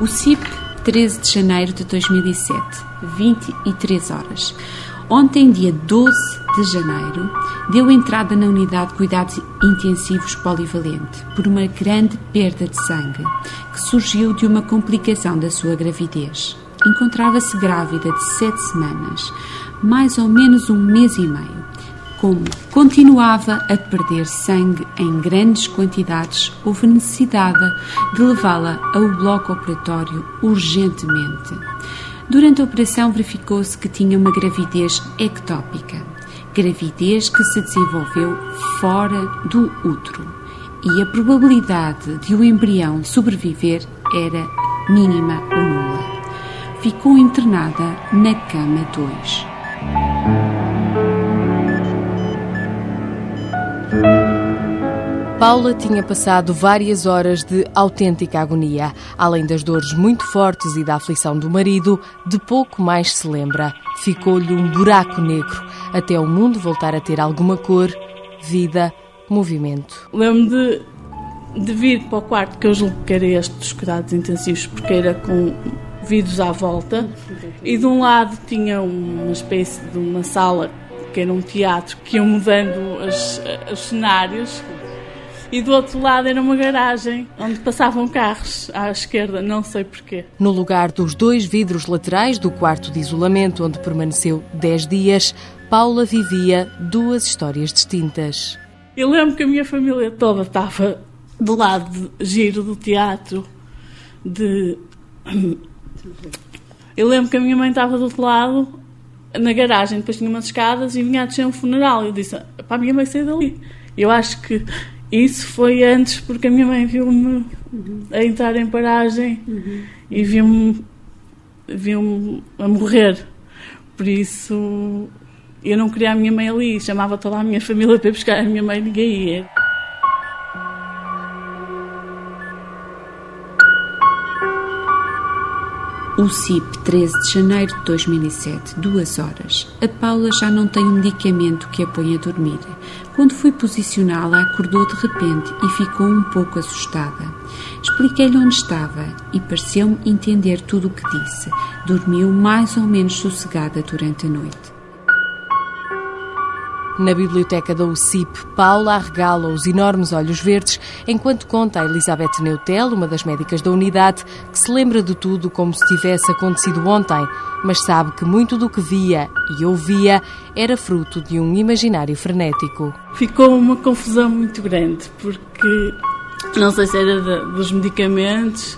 O CIP, 13 de janeiro de 2007, 23 horas. Ontem, dia 12 de janeiro, deu entrada na unidade de cuidados intensivos polivalente por uma grande perda de sangue que surgiu de uma complicação da sua gravidez. Encontrava-se grávida de sete semanas, mais ou menos um mês e meio como continuava a perder sangue em grandes quantidades, houve necessidade de levá-la ao bloco operatório urgentemente. Durante a operação verificou-se que tinha uma gravidez ectópica, gravidez que se desenvolveu fora do útero, e a probabilidade de o embrião sobreviver era mínima ou nula. Ficou internada na cama 2. Paula tinha passado várias horas de autêntica agonia. Além das dores muito fortes e da aflição do marido, de pouco mais se lembra. Ficou-lhe um buraco negro, até o mundo voltar a ter alguma cor, vida, movimento. Lembro de, de vir para o quarto, que eu julgo que era este dos cuidados intensivos, porque era com vidros à volta, e de um lado tinha uma espécie de uma sala que era um teatro, que iam mudando as, os cenários e do outro lado era uma garagem onde passavam carros à esquerda, não sei porquê. No lugar dos dois vidros laterais do quarto de isolamento onde permaneceu 10 dias, Paula vivia duas histórias distintas. Eu lembro que a minha família toda estava do lado de giro do teatro, de. Eu lembro que a minha mãe estava do outro lado, na garagem, depois tinha umas escadas e vinha a descer um funeral. Eu disse: para a minha mãe sair dali. Eu acho que isso foi antes, porque a minha mãe viu-me a entrar em paragem uhum. e viu-me viu a morrer. Por isso, eu não queria a minha mãe ali, chamava toda a minha família para buscar a minha mãe ninguém ia. O CIP, 13 de janeiro de 2007, 2 horas. A Paula já não tem um medicamento que a põe a dormir. Quando fui posicioná-la, acordou de repente e ficou um pouco assustada. Expliquei-lhe onde estava e pareceu-me entender tudo o que disse. Dormiu mais ou menos sossegada durante a noite. Na biblioteca da UCIP, Paula arregala os enormes olhos verdes enquanto conta a Elizabeth Neutel, uma das médicas da unidade, que se lembra de tudo como se tivesse acontecido ontem, mas sabe que muito do que via e ouvia era fruto de um imaginário frenético. Ficou uma confusão muito grande, porque não sei se era de, dos medicamentos,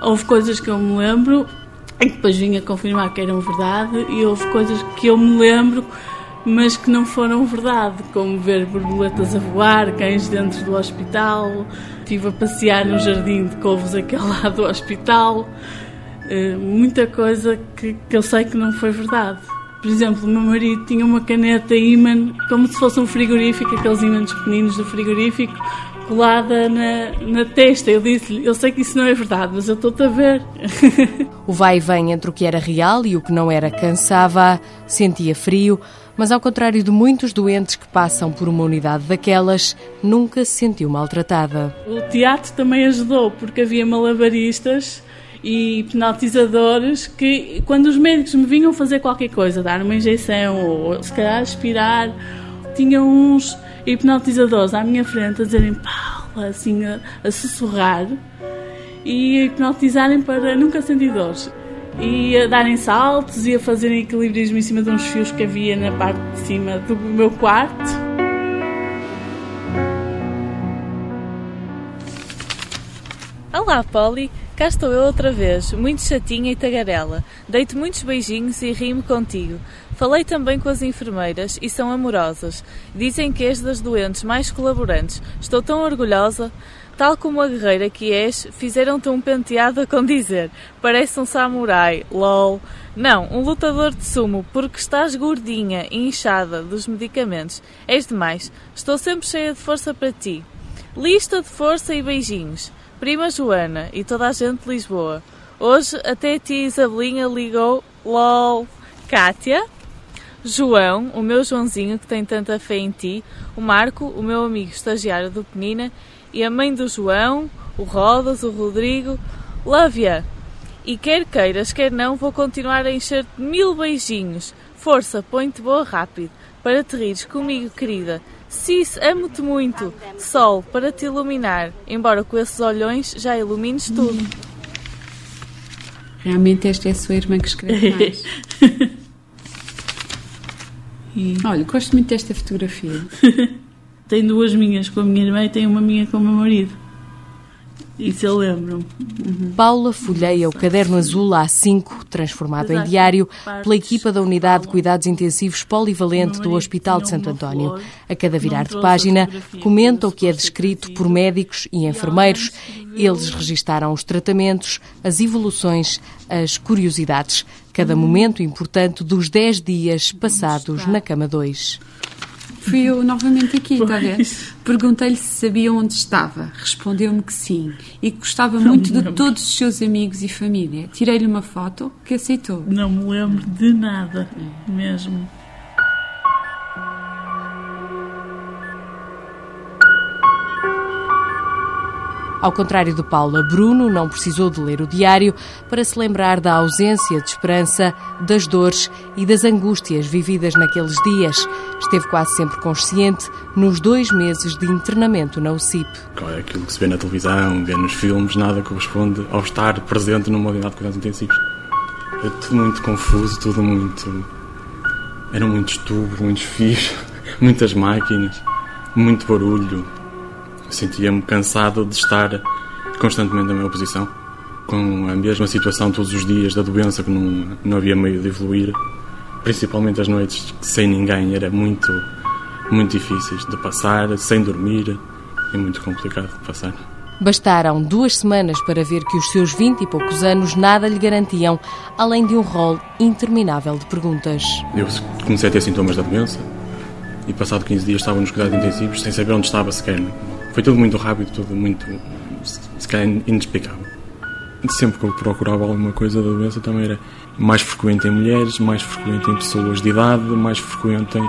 houve coisas que eu me lembro e depois vim a confirmar que eram verdade, e houve coisas que eu me lembro mas que não foram verdade, como ver borboletas a voar, cães dentro do hospital, estive a passear no jardim de couves aquele lado do hospital, uh, muita coisa que, que eu sei que não foi verdade. Por exemplo, o meu marido tinha uma caneta imã, como se fosse um frigorífico, aqueles imãs pequeninos do frigorífico, colada na, na testa. Eu disse-lhe: Eu sei que isso não é verdade, mas eu estou-te a ver. o vai e vem entre o que era real e o que não era cansava, sentia frio, mas ao contrário de muitos doentes que passam por uma unidade daquelas, nunca se sentiu maltratada. O teatro também ajudou, porque havia malabaristas e penalizadores que, quando os médicos me vinham fazer qualquer coisa, dar uma injeção ou se calhar aspirar, tinham uns hipnotizadores à minha frente a dizerem Paula, assim, a, a sussurrar e a hipnotizarem para nunca sentir dores e a darem saltos e a fazerem equilibrismo em cima de uns fios que havia na parte de cima do meu quarto. Olá, Polly. Cá estou eu outra vez, muito chatinha e tagarela. Deito muitos beijinhos e rimo contigo. Falei também com as enfermeiras e são amorosas. Dizem que és das doentes mais colaborantes. Estou tão orgulhosa. Tal como a guerreira que és, fizeram-te um penteado a condizer. Parece um samurai, lol. Não, um lutador de sumo, porque estás gordinha e inchada dos medicamentos. És demais. Estou sempre cheia de força para ti. Lista de força e beijinhos. Prima Joana e toda a gente de Lisboa. Hoje até a tia Isabelinha ligou. LOL. Kátia? João, o meu Joãozinho que tem tanta fé em ti, o Marco, o meu amigo estagiário do Penina, e a mãe do João, o Rodas, o Rodrigo, Lávia. E quer queiras, quer não, vou continuar a encher-te mil beijinhos. Força, põe-te boa rápido, para te rires comigo, querida. Cis, amo-te muito. Sol, para te iluminar, embora com esses olhões já ilumines tudo. Realmente esta é a sua irmã que escreve mais. E Olha, gosto muito desta fotografia. tem duas minhas com a minha irmã e tem uma minha com o meu marido. Isso eu lembro-me. Paula folheia o caderno azul A5, transformado em diário, pela equipa da Unidade de Cuidados Intensivos Polivalente do Hospital de Santo António. A cada virar de página, comenta o que é descrito por médicos e enfermeiros. Eles registaram os tratamentos, as evoluções, as curiosidades. Cada momento importante dos 10 dias passados na cama 2. Fui eu novamente aqui, está a ver? Perguntei-lhe se sabia onde estava. Respondeu-me que sim. E que gostava muito de todos os seus amigos e família. Tirei-lhe uma foto que aceitou. Não me lembro de nada, mesmo. Ao contrário de Paula, Bruno não precisou de ler o diário para se lembrar da ausência de esperança, das dores e das angústias vividas naqueles dias. Esteve quase sempre consciente nos dois meses de internamento na UCIP. Claro, Aquilo que se vê na televisão, vê nos filmes, nada corresponde ao estar presente numa unidade de cuidados intensivos. É tudo muito confuso, tudo muito. Eram muitos tubos, muitos fios, muitas máquinas, muito barulho. Sentia-me cansado de estar constantemente na mesma posição, com a mesma situação todos os dias da doença, que não, não havia meio de evoluir. Principalmente as noites sem ninguém, era muito, muito difíceis de passar, sem dormir, é muito complicado de passar. Bastaram duas semanas para ver que os seus vinte e poucos anos nada lhe garantiam, além de um rol interminável de perguntas. Eu comecei a ter sintomas da doença e passado 15 dias estava nos cuidados intensivos sem saber onde estava sequer. Foi tudo muito rápido, tudo muito, se calhar, inexplicável. Sempre que eu procurava alguma coisa da doença também era mais frequente em mulheres, mais frequente em pessoas de idade, mais frequente em...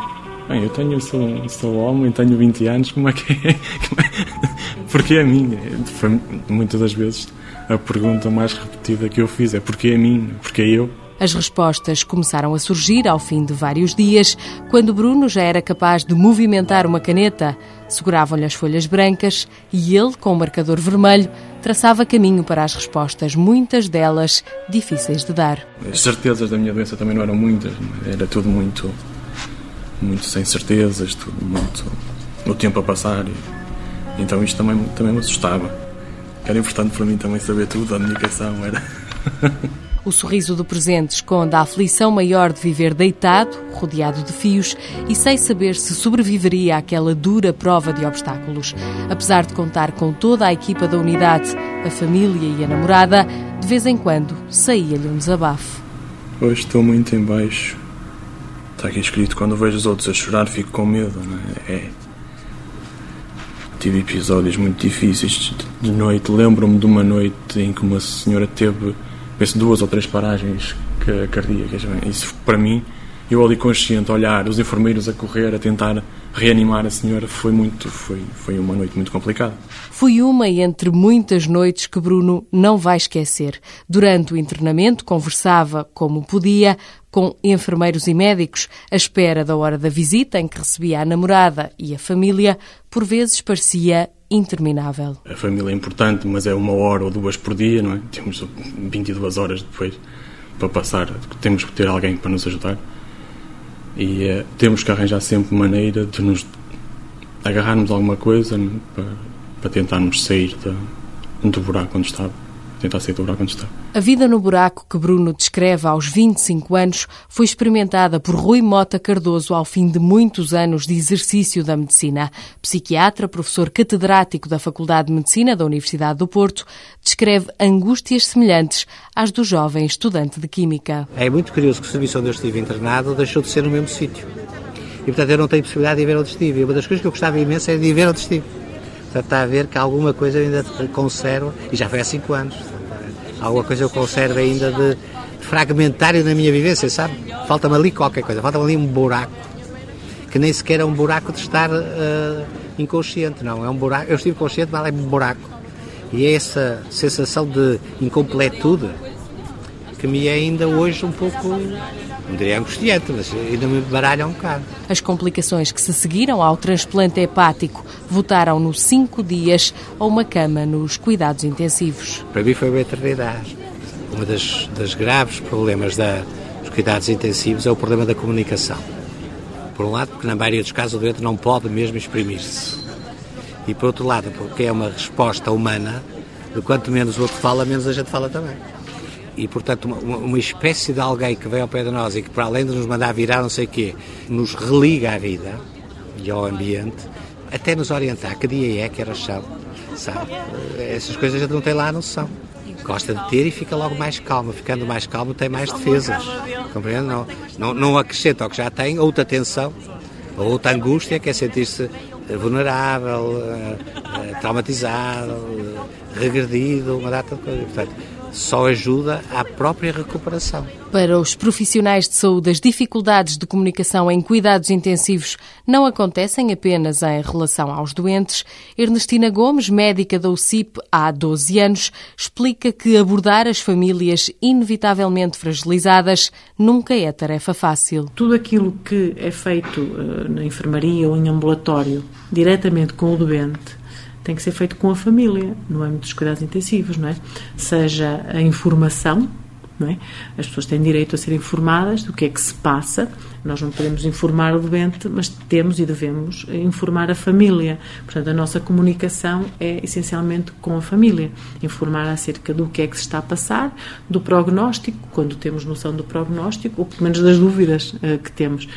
Bem, eu tenho, sou, sou homem, tenho 20 anos, como é que é? Como é? Porquê a mim? Foi muitas das vezes a pergunta mais repetida que eu fiz é porquê a mim? Porquê eu? As respostas começaram a surgir ao fim de vários dias, quando Bruno já era capaz de movimentar uma caneta. Seguravam-lhe as folhas brancas e ele, com o marcador vermelho, traçava caminho para as respostas, muitas delas difíceis de dar. As certezas da minha doença também não eram muitas, era tudo muito, muito sem certezas, tudo muito. o tempo a passar. Então isto também, também me assustava. Era importante para mim também saber tudo, a medicação era. O sorriso do presente esconde a aflição maior de viver deitado, rodeado de fios e sem saber se sobreviveria àquela dura prova de obstáculos. Apesar de contar com toda a equipa da unidade, a família e a namorada, de vez em quando saía-lhe um desabafo. Hoje estou muito em baixo. Está aqui escrito: quando vejo os outros a chorar, fico com medo. Não é? é. Tive episódios muito difíceis de noite. Lembro-me de uma noite em que uma senhora teve penso, duas ou três paragens cardíacas. Isso, para mim, eu ali consciente, olhar, os enfermeiros a correr, a tentar reanimar a senhora, foi muito, foi, foi uma noite muito complicada. Foi uma entre muitas noites que Bruno não vai esquecer. Durante o internamento, conversava como podia com enfermeiros e médicos, à espera da hora da visita em que recebia a namorada e a família, por vezes parecia interminável. A família é importante, mas é uma hora ou duas por dia, não é? Temos 22 horas depois para passar, temos que ter alguém para nos ajudar e é, temos que arranjar sempre maneira de nos agarrarmos alguma coisa é? para, para tentarmos sair de, do buraco onde estava tentar sair do buraco onde está. A vida no buraco que Bruno descreve aos 25 anos foi experimentada por Rui Mota Cardoso ao fim de muitos anos de exercício da medicina. Psiquiatra, professor catedrático da Faculdade de Medicina da Universidade do Porto, descreve angústias semelhantes às do jovem estudante de Química. É muito curioso que o serviço onde eu estive internado deixou de ser no mesmo sítio. E, portanto, eu não tenho possibilidade de ir ver onde estive. E uma das coisas que eu gostava imenso era de ir ver onde estive. Portanto, está a ver que alguma coisa eu ainda conservo, e já foi há cinco anos, alguma coisa eu conservo ainda de, fragmentário na minha vivência, sabe? Falta-me ali qualquer coisa, falta-me ali um buraco, que nem sequer é um buraco de estar uh, inconsciente, não. É um buraco, eu estive consciente, mas é um buraco. E é essa sensação de incompletude que me é ainda hoje um pouco, não diria angustiante, mas ainda me baralha um bocado. As complicações que se seguiram ao transplante hepático votaram-no cinco dias a uma cama nos cuidados intensivos. Para mim foi uma eternidade. Um das graves problemas da, dos cuidados intensivos é o problema da comunicação. Por um lado, porque na maioria dos casos o doente não pode mesmo exprimir-se. E por outro lado, porque é uma resposta humana, de quanto menos o outro fala, menos a gente fala também e, portanto, uma, uma, espécie de alguém que vem ao pé de nós e que, para além de nos mandar virar não sei o quê, nos religa à vida e ao ambiente, até nos orientar que dia é, que horas são, sabe? Essas coisas a gente não tem lá a noção. Gosta de ter e fica logo mais calmo. Ficando mais calmo, tem mais defesas. Compreende? Não, não, não acrescenta ao que já tem outra tensão, outra angústia, que é sentir-se vulnerável, eh, eh, traumatizado, regredido, uma data de coisas. Portanto, só ajuda à própria recuperação. Para os profissionais de saúde, as dificuldades de comunicação em cuidados intensivos não acontecem apenas em relação aos doentes. Ernestina Gomes, médica da UCIP há 12 anos, explica que abordar as famílias inevitavelmente fragilizadas nunca é tarefa fácil. Tudo aquilo que é feito uh, na enfermaria ou em ambulatório, diretamente com o doente, tem que ser feito com a família, no âmbito dos cuidados intensivos, não é? Seja a informação, não é? As pessoas têm direito a ser informadas do que é que se passa. Nós não podemos informar o doente, mas temos e devemos informar a família. Portanto, a nossa comunicação é essencialmente com a família. Informar acerca do que é que se está a passar, do prognóstico, quando temos noção do prognóstico, ou pelo menos das dúvidas uh, que temos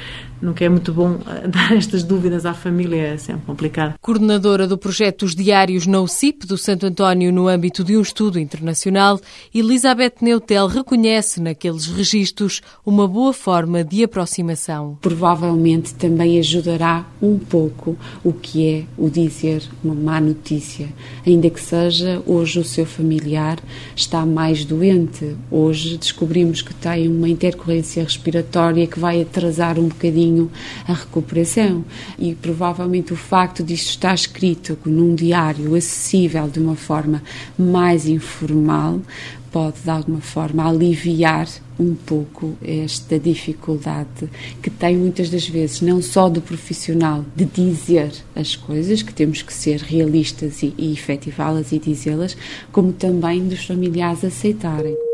nunca é muito bom eh, dar estas dúvidas à família, é sempre complicado. Coordenadora do projeto Os Diários no CIP do Santo António no âmbito de um estudo internacional, Elizabeth Neutel reconhece naqueles registros uma boa forma de aproximação. Provavelmente também ajudará um pouco o que é o dizer uma má notícia, ainda que seja hoje o seu familiar está mais doente, hoje descobrimos que tem uma intercorrência respiratória que vai atrasar um bocadinho bocadinho a recuperação. E provavelmente o facto disto estar escrito num diário acessível de uma forma mais informal pode de alguma forma aliviar um pouco esta dificuldade que tem muitas das vezes não só do profissional de dizer as coisas, que temos que ser realistas e, e efetivá-las e dizê-las, como também dos familiares aceitarem.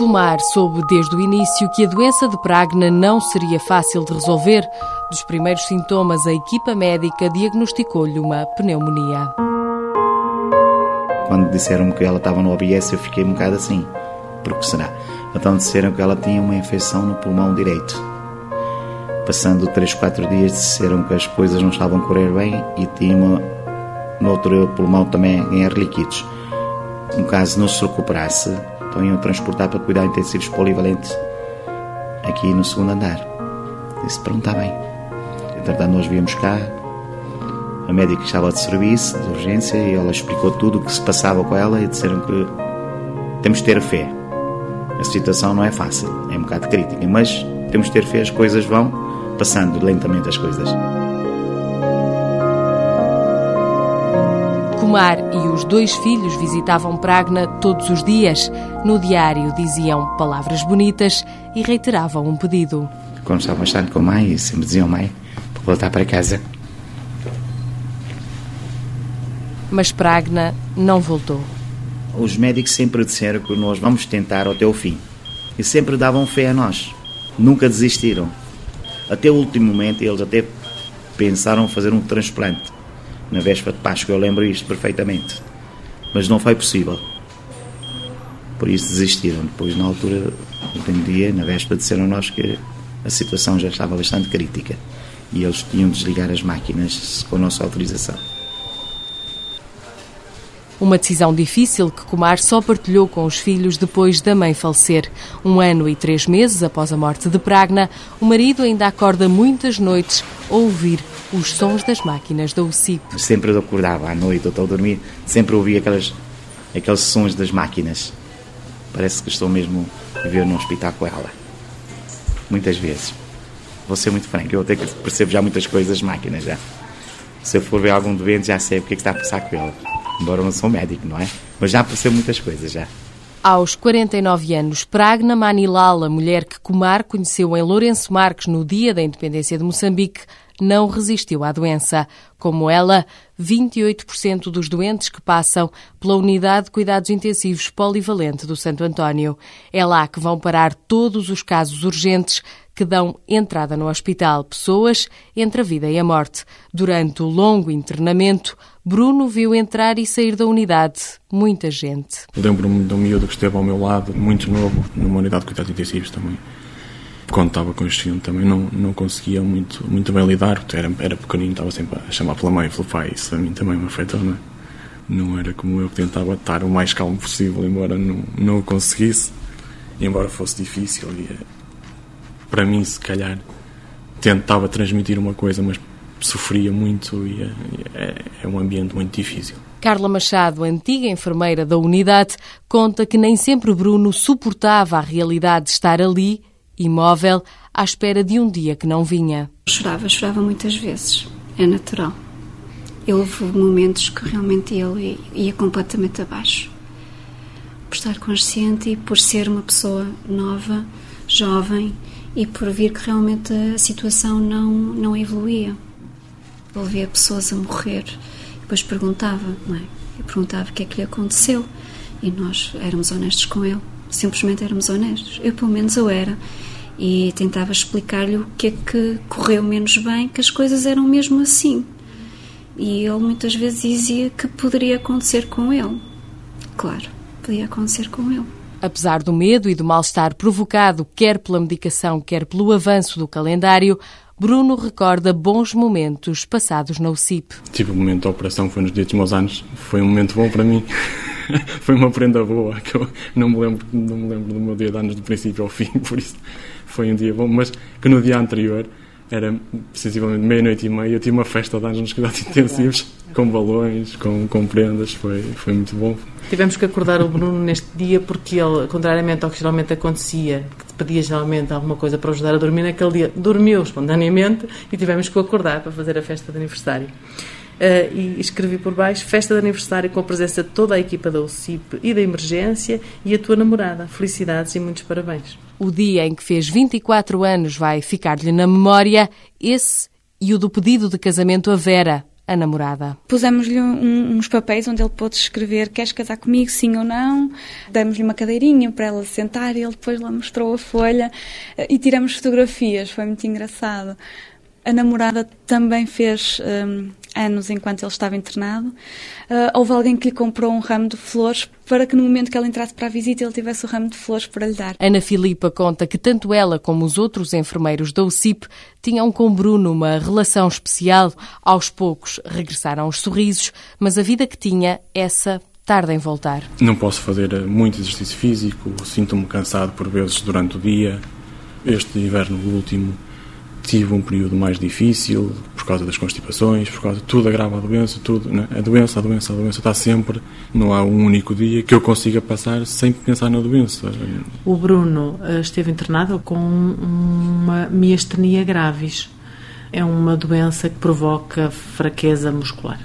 Comar soube desde o início que a doença de Pragna não seria fácil de resolver. Dos primeiros sintomas, a equipa médica diagnosticou-lhe uma pneumonia. Quando disseram que ela estava no OBS, eu fiquei um bocado assim. Por que será? Então disseram que ela tinha uma infecção no pulmão direito. Passando 3, 4 dias, disseram que as coisas não estavam a correr bem e tinha uma, no outro pulmão também em líquidos. No caso não se recuperasse, então iam transportar para cuidar intensivos polivalentes aqui no segundo andar. Disse, pronto, está bem. Entretanto, nós viemos cá, a médica estava de serviço, de urgência, e ela explicou tudo o que se passava com ela e disseram que temos de ter fé. A situação não é fácil, é um bocado crítica, mas temos de ter fé, as coisas vão passando lentamente as coisas. Kumar e os dois filhos visitavam Pragna todos os dias. No diário diziam palavras bonitas e reiteravam um pedido. Quando estavam bastante com a mãe, sempre diziam mãe para voltar para casa. Mas Pragna não voltou. Os médicos sempre disseram que nós vamos tentar até o fim. E sempre davam fé a nós. Nunca desistiram. Até o último momento eles até pensaram fazer um transplante na véspera de Páscoa, eu lembro isto perfeitamente. Mas não foi possível. Por isso desistiram. Depois, na altura, no dia, na véspera, disseram nós que a situação já estava bastante crítica e eles tinham de desligar as máquinas com nossa autorização. Uma decisão difícil que Comar só partilhou com os filhos depois da mãe falecer. Um ano e três meses após a morte de Pragna, o marido ainda acorda muitas noites a ouvir os sons das máquinas da UCIP. Sempre eu acordava à noite, ou estou a dormir, sempre ouvia aquelas, aqueles sons das máquinas. Parece que estou mesmo a ver num hospital com ela. Muitas vezes. Vou ser muito franco, eu até que percebo já muitas coisas das máquinas já. Se eu for ver algum doente, já sei o que, é que está a passar com ele. Embora eu não sou médico, não é? Mas já percebo muitas coisas já. Aos 49 anos, Pragna Manilala, mulher que Kumar conheceu em Lourenço Marques no dia da independência de Moçambique, não resistiu à doença. Como ela, 28% dos doentes que passam pela Unidade de Cuidados Intensivos Polivalente do Santo António. É lá que vão parar todos os casos urgentes que dão entrada no hospital, pessoas entre a vida e a morte. Durante o longo internamento, Bruno viu entrar e sair da unidade muita gente. Lembro-me de um miúdo que esteve ao meu lado, muito novo, numa unidade de cuidados intensivos também. Quando estava consciente também não, não conseguia muito, muito bem lidar, era, era pequenino, estava sempre a chamar pela mãe e pelo pai, isso a mim também me afetou, não é? Não era como eu que tentava estar o mais calmo possível, embora não, não o conseguisse, embora fosse difícil. E, eh, para mim, se calhar, tentava transmitir uma coisa, mas sofria muito e é, é, é um ambiente muito difícil. Carla Machado, antiga enfermeira da unidade, conta que nem sempre Bruno suportava a realidade de estar ali, imóvel, à espera de um dia que não vinha. Chorava, chorava muitas vezes. É natural. Eu houve momentos que realmente ele ia completamente abaixo. Por estar consciente e por ser uma pessoa nova, jovem e por vir que realmente a situação não, não evoluía. Ele via pessoas a morrer e depois perguntava, não é? E perguntava o que é que lhe aconteceu e nós éramos honestos com ele, simplesmente éramos honestos. Eu, pelo menos, eu era e tentava explicar-lhe o que é que correu menos bem, que as coisas eram mesmo assim. E ele muitas vezes dizia que poderia acontecer com ele. Claro, podia acontecer com ele. Apesar do medo e do mal-estar provocado, quer pela medicação, quer pelo avanço do calendário, Bruno recorda bons momentos passados na UCIP. Tive o um momento da operação, foi nos dias dos meus anos. Foi um momento bom para mim. foi uma prenda boa, que eu não me, lembro, não me lembro do meu dia de anos do princípio ao fim, por isso foi um dia bom. Mas que no dia anterior era sensivelmente meia-noite e meia, eu tive uma festa de anos nos cuidados intensivos, com balões, com, com prendas, foi, foi muito bom. Tivemos que acordar o Bruno neste dia porque ele, contrariamente ao que geralmente acontecia, que pedia geralmente alguma coisa para ajudar a dormir, naquele dia dormiu espontaneamente e tivemos que acordar para fazer a festa de aniversário. Uh, e escrevi por baixo festa de aniversário com a presença de toda a equipa da UCIP e da emergência e a tua namorada. Felicidades e muitos parabéns. O dia em que fez 24 anos vai ficar-lhe na memória esse e o do pedido de casamento a Vera, a namorada. Pusemos-lhe um, uns papéis onde ele pôde escrever queres casar comigo, sim ou não. Demos-lhe uma cadeirinha para ela sentar e ele depois lá mostrou a folha eh, e tiramos fotografias. Foi muito engraçado. A namorada também fez um, anos enquanto ele estava internado. Uh, houve alguém que lhe comprou um ramo de flores para que no momento que ela entrasse para a visita ele tivesse o ramo de flores para lhe dar. Ana Filipa conta que tanto ela como os outros enfermeiros da UCIP tinham com Bruno uma relação especial. Aos poucos regressaram os sorrisos, mas a vida que tinha, essa tarda em voltar. Não posso fazer muito exercício físico, sinto-me cansado por vezes durante o dia. Este inverno último tive um período mais difícil por causa das constipações, por causa de tudo agrava a doença, tudo, né? a doença, a doença, a doença está sempre, não há um único dia que eu consiga passar sem pensar na doença. O Bruno eh, esteve internado com uma miastenia graves. É uma doença que provoca fraqueza muscular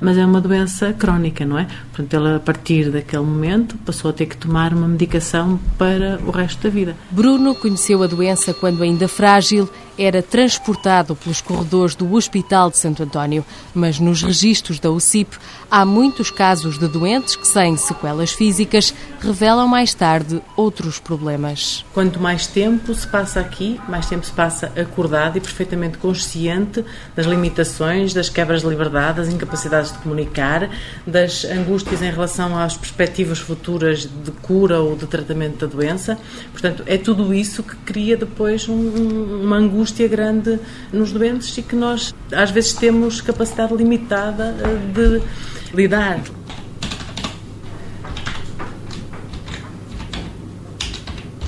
mas é uma doença crónica, não é? Portanto, ele a partir daquele momento passou a ter que tomar uma medicação para o resto da vida. Bruno conheceu a doença quando ainda frágil, era transportado pelos corredores do Hospital de Santo António, mas nos registros da UCIP há muitos casos de doentes que, sem sequelas físicas, revelam mais tarde outros problemas. Quanto mais tempo se passa aqui, mais tempo se passa acordado e perfeitamente consciente das limitações, das quebras de liberdade, das incapacidades de comunicar, das angústias em relação às perspectivas futuras de cura ou de tratamento da doença. Portanto, é tudo isso que cria depois um, uma angústia angústia grande nos doentes e que nós às vezes temos capacidade limitada eh, de lidar.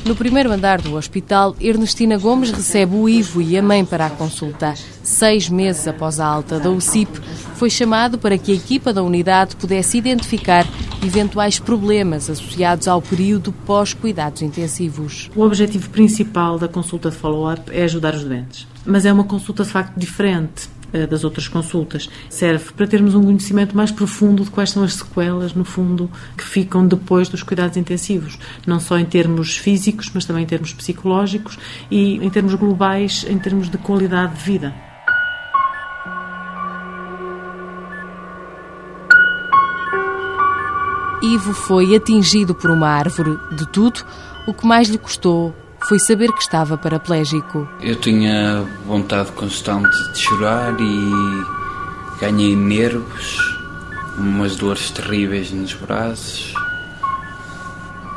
No primeiro andar do hospital, Ernestina Gomes recebe o Ivo e a mãe para a consulta. Seis meses após a alta da UCIP, foi chamado para que a equipa da unidade pudesse identificar eventuais problemas associados ao período pós-cuidados intensivos. O objetivo principal da consulta de follow-up é ajudar os doentes. Mas é uma consulta de facto diferente eh, das outras consultas. Serve para termos um conhecimento mais profundo de quais são as sequelas, no fundo, que ficam depois dos cuidados intensivos, não só em termos físicos, mas também em termos psicológicos e em termos globais, em termos de qualidade de vida. Ivo foi atingido por uma árvore. De tudo, o que mais lhe custou foi saber que estava paraplégico. Eu tinha vontade constante de chorar e ganhei nervos, umas dores terríveis nos braços.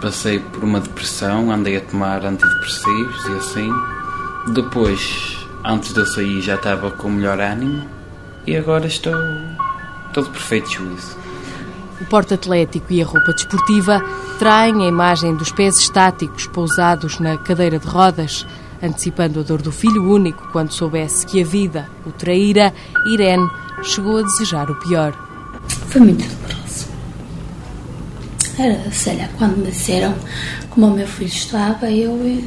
Passei por uma depressão, andei a tomar antidepressivos e assim. Depois, antes de eu sair, já estava com melhor ânimo e agora estou todo perfeito juízo. O porta-atlético e a roupa desportiva traem a imagem dos pés estáticos pousados na cadeira de rodas, antecipando a dor do filho único quando soubesse que a vida o traíra, Irene chegou a desejar o pior. Foi muito doloroso. Era, sei lá, quando me disseram como o meu filho estava, eu,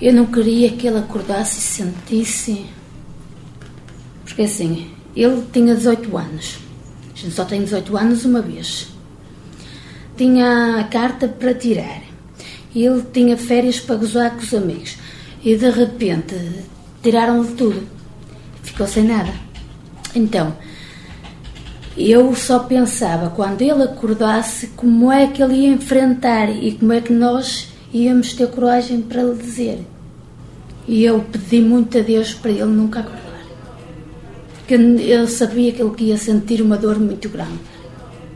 eu não queria que ele acordasse e sentisse. Porque assim, ele tinha 18 anos. A gente só tem 18 anos uma vez. Tinha a carta para tirar. Ele tinha férias para gozar com os amigos. E de repente tiraram-lhe tudo. Ficou sem nada. Então, eu só pensava quando ele acordasse como é que ele ia enfrentar e como é que nós íamos ter coragem para lhe dizer. E eu pedi muito a Deus para ele nunca acordar que eu sabia que ele ia sentir uma dor muito grande.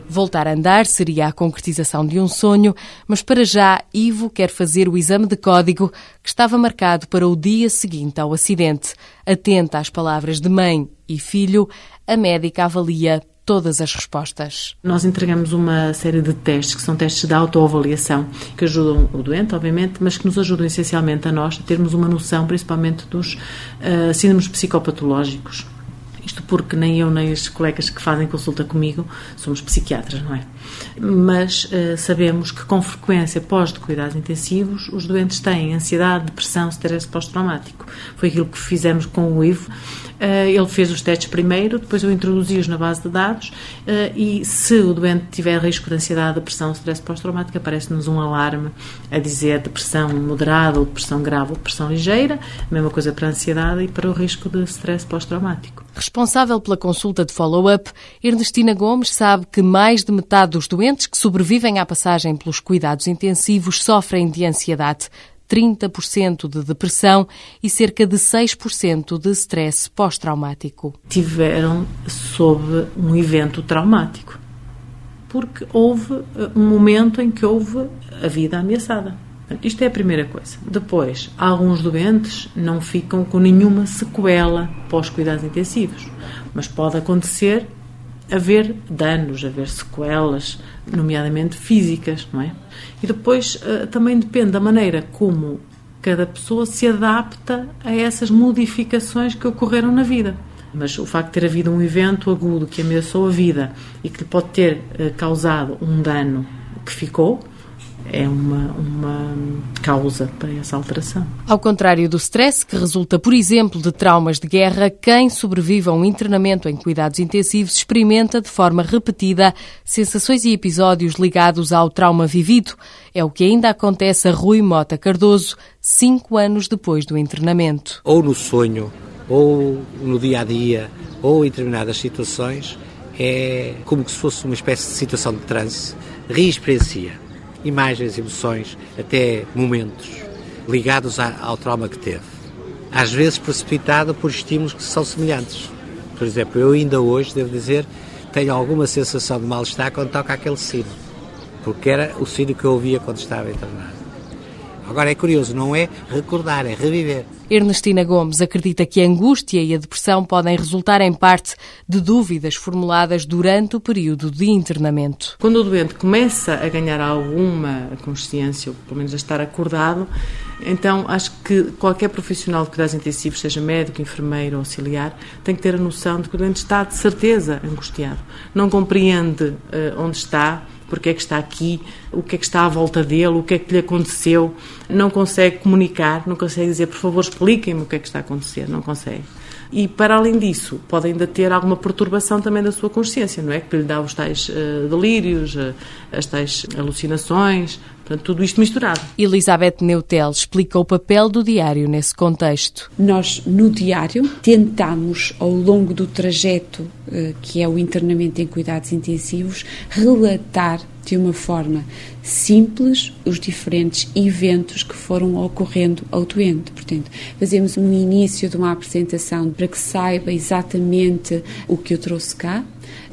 Voltar a andar seria a concretização de um sonho, mas para já Ivo quer fazer o exame de código que estava marcado para o dia seguinte ao acidente. Atenta às palavras de mãe e filho, a médica avalia todas as respostas. Nós entregamos uma série de testes, que são testes de autoavaliação, que ajudam o doente, obviamente, mas que nos ajudam essencialmente a nós a termos uma noção, principalmente dos uh, síndromes psicopatológicos isto porque nem eu nem os colegas que fazem consulta comigo somos psiquiatras, não é? Mas uh, sabemos que com frequência pós de cuidados intensivos os doentes têm ansiedade, depressão, stress pós-traumático. Foi aquilo que fizemos com o Ivo. Uh, ele fez os testes primeiro, depois eu introduzi-os na base de dados uh, e se o doente tiver risco de ansiedade, depressão, stress pós-traumático, aparece-nos um alarme a dizer depressão moderada ou depressão grave ou depressão ligeira, a mesma coisa para a ansiedade e para o risco de stress pós-traumático. Responsável pela consulta de follow-up, Ernestina Gomes sabe que mais de metade dos doentes que sobrevivem à passagem pelos cuidados intensivos sofrem de ansiedade. 30% de depressão e cerca de 6% de stress pós-traumático. Tiveram sob um evento traumático, porque houve eh, um momento em que houve a vida ameaçada. Isto é a primeira coisa. Depois, alguns doentes não ficam com nenhuma sequela pós-cuidados intensivos, mas pode acontecer haver danos, haver sequelas, nomeadamente físicas, não é? E depois eh, também depende da maneira como cada pessoa se adapta a essas modificações que ocorreram na vida. Mas o facto de ter havido um evento agudo que ameaçou a vida e que pode ter eh, causado um dano que ficou, é uma, uma causa para essa alteração. Ao contrário do stress, que resulta, por exemplo, de traumas de guerra, quem sobrevive a um internamento em cuidados intensivos experimenta de forma repetida sensações e episódios ligados ao trauma vivido. É o que ainda acontece a Rui Mota Cardoso, cinco anos depois do internamento. Ou no sonho, ou no dia a dia, ou em determinadas situações, é como se fosse uma espécie de situação de transe, reexperiencia imagens, emoções, até momentos ligados ao trauma que teve. Às vezes precipitado por estímulos que são semelhantes. Por exemplo, eu ainda hoje, devo dizer, tenho alguma sensação de mal-estar quando toca aquele sino, porque era o sino que eu ouvia quando estava internado. Agora é curioso, não é recordar, é reviver. Ernestina Gomes acredita que a angústia e a depressão podem resultar em parte de dúvidas formuladas durante o período de internamento. Quando o doente começa a ganhar alguma consciência, ou pelo menos a estar acordado, então acho que qualquer profissional de cuidados intensivos, seja médico, enfermeiro ou auxiliar, tem que ter a noção de que o doente está de certeza angustiado. Não compreende uh, onde está, porque é que está aqui, o que é que está à volta dele, o que é que lhe aconteceu, não consegue comunicar, não consegue dizer, por favor, expliquem-me o que é que está a acontecer, não consegue. E, para além disso, pode ainda ter alguma perturbação também da sua consciência, não é? Que lhe dá os tais uh, delírios, uh, as tais alucinações, portanto, tudo isto misturado. Elizabeth Neutel explica o papel do diário nesse contexto. Nós, no diário, tentamos, ao longo do trajeto uh, que é o internamento em cuidados intensivos, relatar de uma forma simples os diferentes eventos que foram ocorrendo ao doente. Portanto, fazemos um início de uma apresentação para que saiba exatamente o que eu trouxe cá,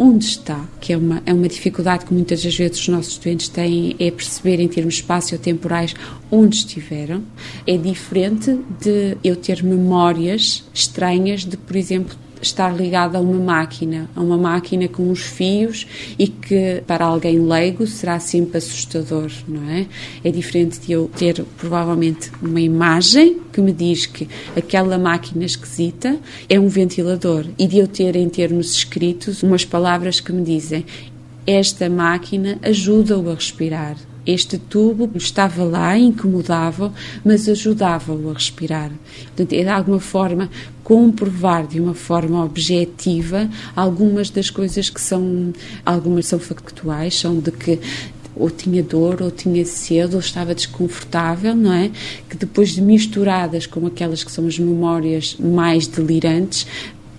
onde está, que é uma, é uma dificuldade que muitas das vezes os nossos doentes têm, é perceber em termos espaço-temporais onde estiveram. É diferente de eu ter memórias estranhas de, por exemplo, estar ligado a uma máquina, a uma máquina com uns fios e que para alguém leigo será sempre assustador, não é? É diferente de eu ter provavelmente uma imagem que me diz que aquela máquina esquisita é um ventilador e de eu ter em termos escritos umas palavras que me dizem esta máquina ajuda-o a respirar. Este tubo estava lá, incomodava, mas ajudava-o a respirar. Portanto, é de alguma forma comprovar de uma forma objetiva algumas das coisas que são, algumas são factuais, são de que ou tinha dor, ou tinha sede, ou estava desconfortável, não é? Que depois de misturadas com aquelas que são as memórias mais delirantes,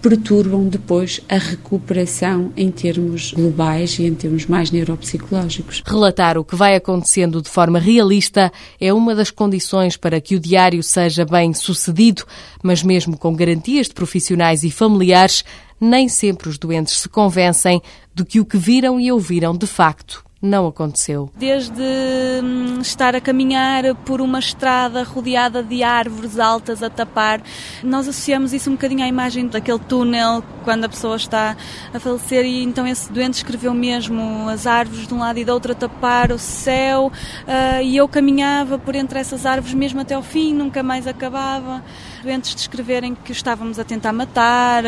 perturbam depois a recuperação em termos globais e em termos mais neuropsicológicos. Relatar o que vai acontecendo de forma realista é uma das condições para que o diário seja bem sucedido, mas mesmo com garantias de profissionais e familiares, nem sempre os doentes se convencem de que o que viram e ouviram de facto não aconteceu. Desde hum, estar a caminhar por uma estrada rodeada de árvores altas a tapar, nós associamos isso um bocadinho à imagem daquele túnel quando a pessoa está a falecer e então esse doente escreveu mesmo as árvores de um lado e do outro a tapar o céu uh, e eu caminhava por entre essas árvores mesmo até ao fim, nunca mais acabava doentes descreverem que estávamos a tentar matar,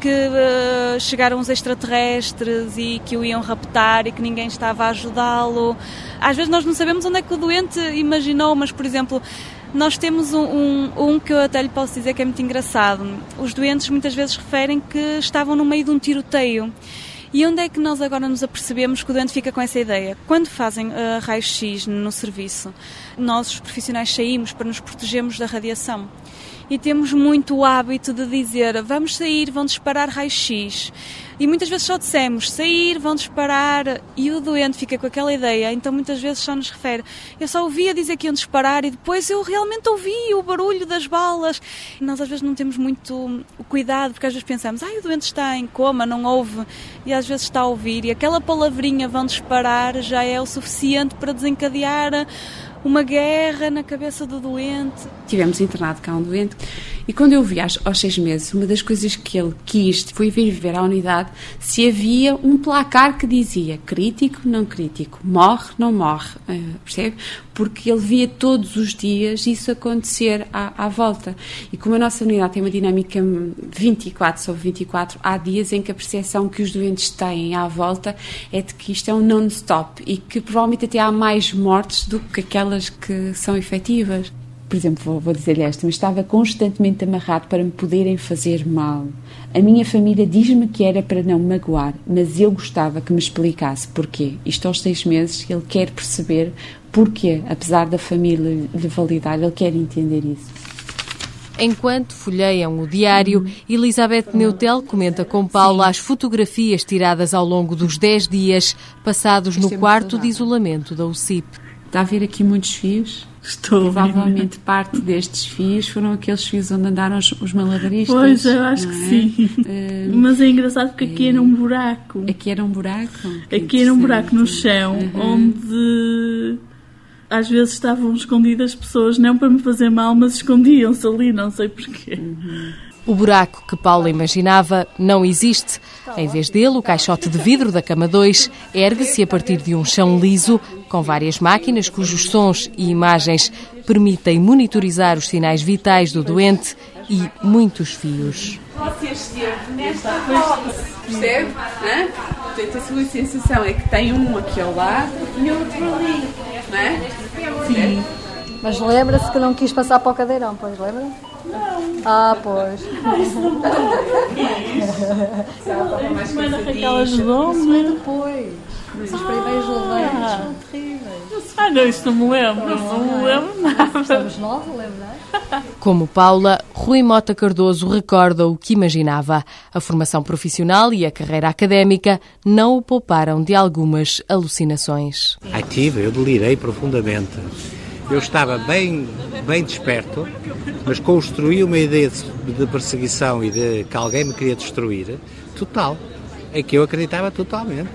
que uh, chegaram os extraterrestres e que o iam raptar e que ninguém estava a ajudá-lo. Às vezes nós não sabemos onde é que o doente imaginou, mas, por exemplo, nós temos um, um, um, que eu até lhe posso dizer que é muito engraçado. Os doentes muitas vezes referem que estavam no meio de um tiroteio. E onde é que nós agora nos apercebemos que o doente fica com essa ideia? Quando fazem uh, raio-x no serviço, nós, os profissionais, saímos para nos protegermos da radiação e temos muito o hábito de dizer vamos sair, vão disparar raio-x. E muitas vezes só dissemos sair, vão disparar e o doente fica com aquela ideia, então muitas vezes só nos refere. Eu só ouvia dizer que iam disparar e depois eu realmente ouvi o barulho das balas. E nós às vezes não temos muito o cuidado, porque às vezes pensamos, ah, o doente está em coma, não ouve, e às vezes está a ouvir, e aquela palavrinha vão disparar já é o suficiente para desencadear uma guerra na cabeça do doente. Tivemos internado cá um doente e quando eu vi aos, aos seis meses, uma das coisas que ele quis foi vir viver à unidade se havia um placar que dizia crítico, não crítico, morre, não morre, uh, percebe? Porque ele via todos os dias isso acontecer à, à volta. E como a nossa unidade tem uma dinâmica 24 sobre 24, há dias em que a percepção que os doentes têm à volta é de que isto é um non-stop e que provavelmente até há mais mortes do que aquelas que são efetivas por exemplo, vou, vou dizer-lhe esta, mas estava constantemente amarrado para me poderem fazer mal. A minha família diz-me que era para não magoar, mas eu gostava que me explicasse porquê. Isto aos seis meses, ele quer perceber porquê, apesar da família lhe validar, ele quer entender isso. Enquanto folheiam o diário, Elizabeth Neutel comenta com Paula as fotografias tiradas ao longo dos 10 dias passados no é quarto de isolamento da UCIP. Está a ver aqui muitos fios? Estou Provavelmente parte destes fios foram aqueles fios onde andaram os, os malabaristas. Pois, eu acho que é? sim. Uh, Mas é engraçado porque aqui era um buraco. Aqui era um buraco? aqui era um buraco no chão, uhum. onde às vezes estavam escondidas pessoas, não para me fazer mal, mas escondiam-se ali, não sei porquê. O buraco que Paula imaginava não existe. Em vez dele, o caixote de vidro da cama 2 ergue-se a partir de um chão liso, com várias máquinas cujos sons e imagens permitem monitorizar os sinais vitais do doente e muitos fios. Você esteve nesta percebe? Hã? Portanto, a sua sensação é que tem um aqui ao lado e outro ali, não é? Sim. Mas lembra-se que não quis passar para o cadeirão, pois lembra? Não. Ah, pois. Mas ela ajudou-me. depois. Mas os primeiros ladeiros são terríveis. Ah, não, isso não me lembro. Não me lembro nada. Estamos novos, lembra? Como Paula, Rui Mota Cardoso recorda o que imaginava. A formação profissional e a carreira académica não o pouparam de algumas alucinações. Ai, tive, eu delirei profundamente. Eu estava bem, bem desperto, mas construí uma ideia de, de perseguição e de que alguém me queria destruir, total. É que eu acreditava totalmente.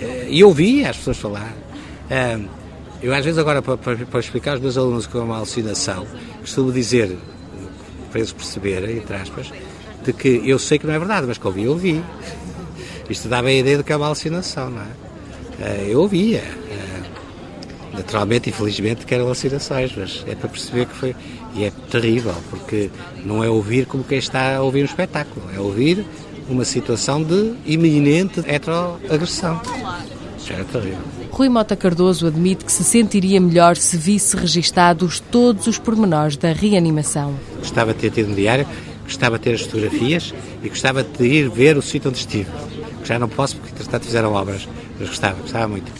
Eh, E ouvia as pessoas falar. Eh, Eu, às vezes, agora, para, para, para explicar aos meus alunos que é uma alucinação, costumo dizer, para eles perceberem, entre aspas, de que eu sei que não é verdade, mas que ouvi, ouvi. Isto dava a ideia de que é uma alucinação, não é? Eh, Eu ouvia. Naturalmente, infelizmente, que eram alucinações, mas é para perceber que foi. E é terrível, porque não é ouvir como quem está a ouvir um espetáculo, é ouvir uma situação de iminente heteroagressão. Isso era terrível. Rui Mota Cardoso admite que se sentiria melhor se visse registados todos os pormenores da reanimação. Gostava de ter tido um diário, gostava de ter as fotografias e gostava de ir ver o sítio onde estive. Já não posso porque, entretanto, fizeram obras, mas gostava, gostava muito.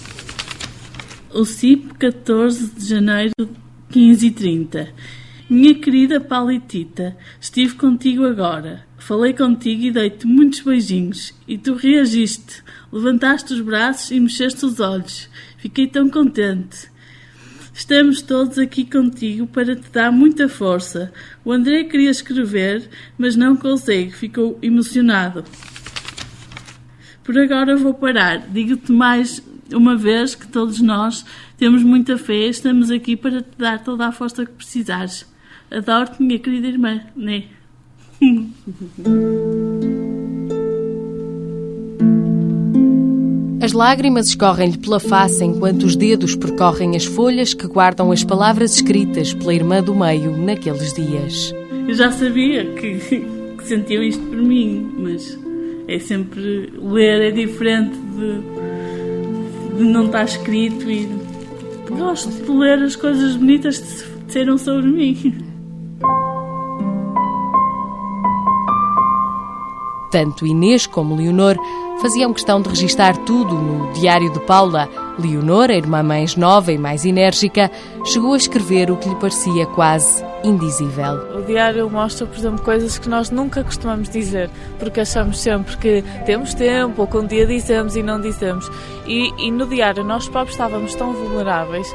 O CIP, 14 de janeiro, 15h30. Minha querida Palitita, estive contigo agora. Falei contigo e dei-te muitos beijinhos. E tu reagiste, levantaste os braços e mexeste os olhos. Fiquei tão contente. Estamos todos aqui contigo para te dar muita força. O André queria escrever, mas não consegue, ficou emocionado. Por agora vou parar. Digo-te mais uma vez que todos nós temos muita fé, estamos aqui para te dar toda a força que precisares. Adoro-te, minha querida irmã, né? As lágrimas escorrem-lhe pela face enquanto os dedos percorrem as folhas que guardam as palavras escritas pela irmã do meio naqueles dias. Eu já sabia que, que sentiam isto por mim, mas é sempre. ler é diferente de, de não estar escrito e gosto de ler as coisas bonitas que disseram sobre mim. Tanto Inês como Leonor faziam questão de registar tudo no Diário de Paula. Leonor, a irmã mais nova e mais enérgica, chegou a escrever o que lhe parecia quase indizível. O diário mostra, por exemplo, coisas que nós nunca costumamos dizer, porque achamos sempre que temos tempo ou que um dia dizemos e não dizemos. E, e no diário nós próprios estávamos tão vulneráveis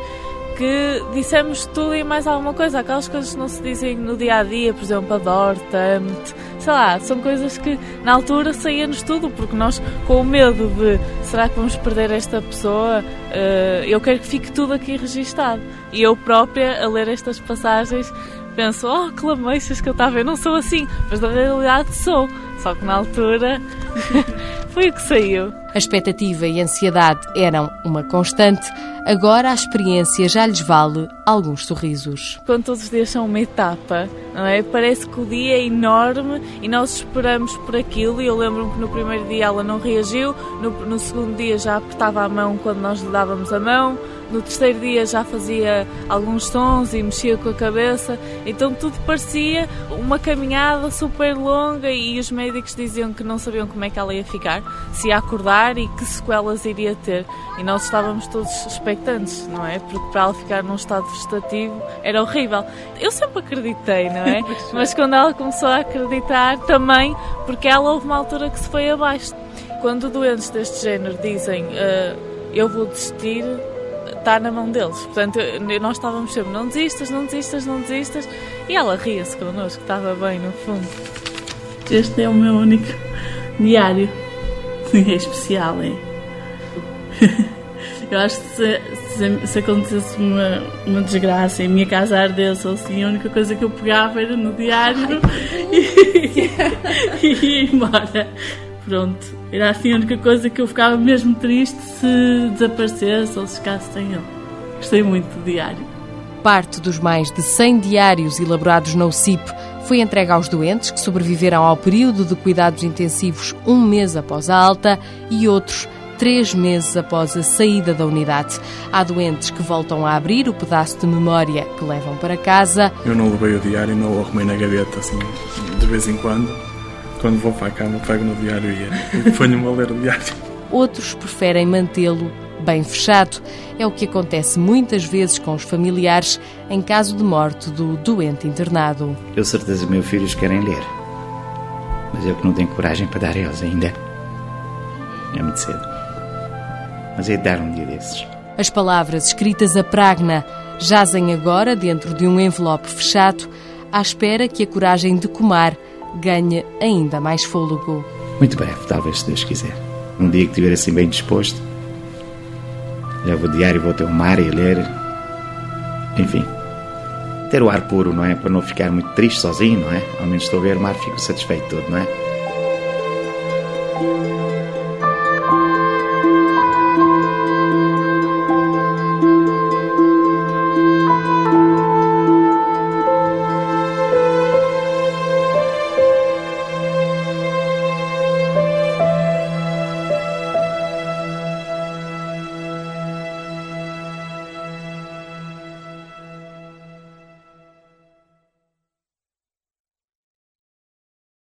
que dissemos tudo e mais alguma coisa, aquelas coisas que não se dizem no dia a dia, por exemplo, adoro-te, amo-te, sei lá, são coisas que na altura saía-nos tudo, porque nós, com o medo de será que vamos perder esta pessoa, eh, eu quero que fique tudo aqui registado. E eu própria, a ler estas passagens, penso, oh, que lameixas que eu estava, eu não sou assim, mas na realidade sou, só que na altura foi o que saiu. A expectativa e a ansiedade eram uma constante, agora a experiência já lhes vale alguns sorrisos. Quando todos os dias são uma etapa, não é? Parece que o dia é enorme e nós esperamos por aquilo. E eu lembro-me que no primeiro dia ela não reagiu, no, no segundo dia já apertava a mão quando nós lhe dávamos a mão, no terceiro dia já fazia alguns sons e mexia com a cabeça. Então tudo parecia uma caminhada super longa e os médicos diziam que não sabiam como é que ela ia ficar, se ia acordar e que sequelas iria ter. E nós estávamos todos expectantes, não é? Porque para ela ficar num estado vegetativo era horrível. Eu sempre acreditei, não é? Mas quando ela começou a acreditar também, porque ela houve uma altura que se foi abaixo. Quando doentes deste género dizem "Ah, eu vou desistir, está na mão deles. Portanto, nós estávamos sempre, não desistas, não desistas, não desistas. E ela ria-se connosco, estava bem no fundo. Este é o meu único diário. É especial, é. Eu acho que se, se, se acontecesse uma, uma desgraça e a minha casa ardesse ou assim, a única coisa que eu pegava era no diário e, e ia embora. Pronto, era assim a única coisa que eu ficava mesmo triste se desaparecesse ou se ficasse sem ele. Gostei muito do diário. Parte dos mais de 100 diários elaborados na UCIP foi entregue aos doentes que sobreviveram ao período de cuidados intensivos um mês após a alta e outros três meses após a saída da unidade. Há doentes que voltam a abrir o pedaço de memória que levam para casa. Eu não levei o diário, não o arrumei na gaveta, assim, de vez em quando. Quando vou para a cama, pego no diário e ponho-me a ler o diário. Outros preferem mantê-lo bem fechado. É o que acontece muitas vezes com os familiares em caso de morte do doente internado. Eu certeza que meus filhos querem ler, mas eu que não tenho coragem para dar a eles ainda. É muito cedo mas é dar um dia desses. As palavras escritas a pragna jazem agora dentro de um envelope fechado, à espera que a coragem de comar ganhe ainda mais fôlego. Muito breve, talvez, se Deus quiser. Um dia que estiver assim bem disposto, levo o diário, vou ter o mar e ler. Enfim, ter o ar puro, não é? Para não ficar muito triste sozinho, não é? Ao menos estou a ver o mar, fico satisfeito não é?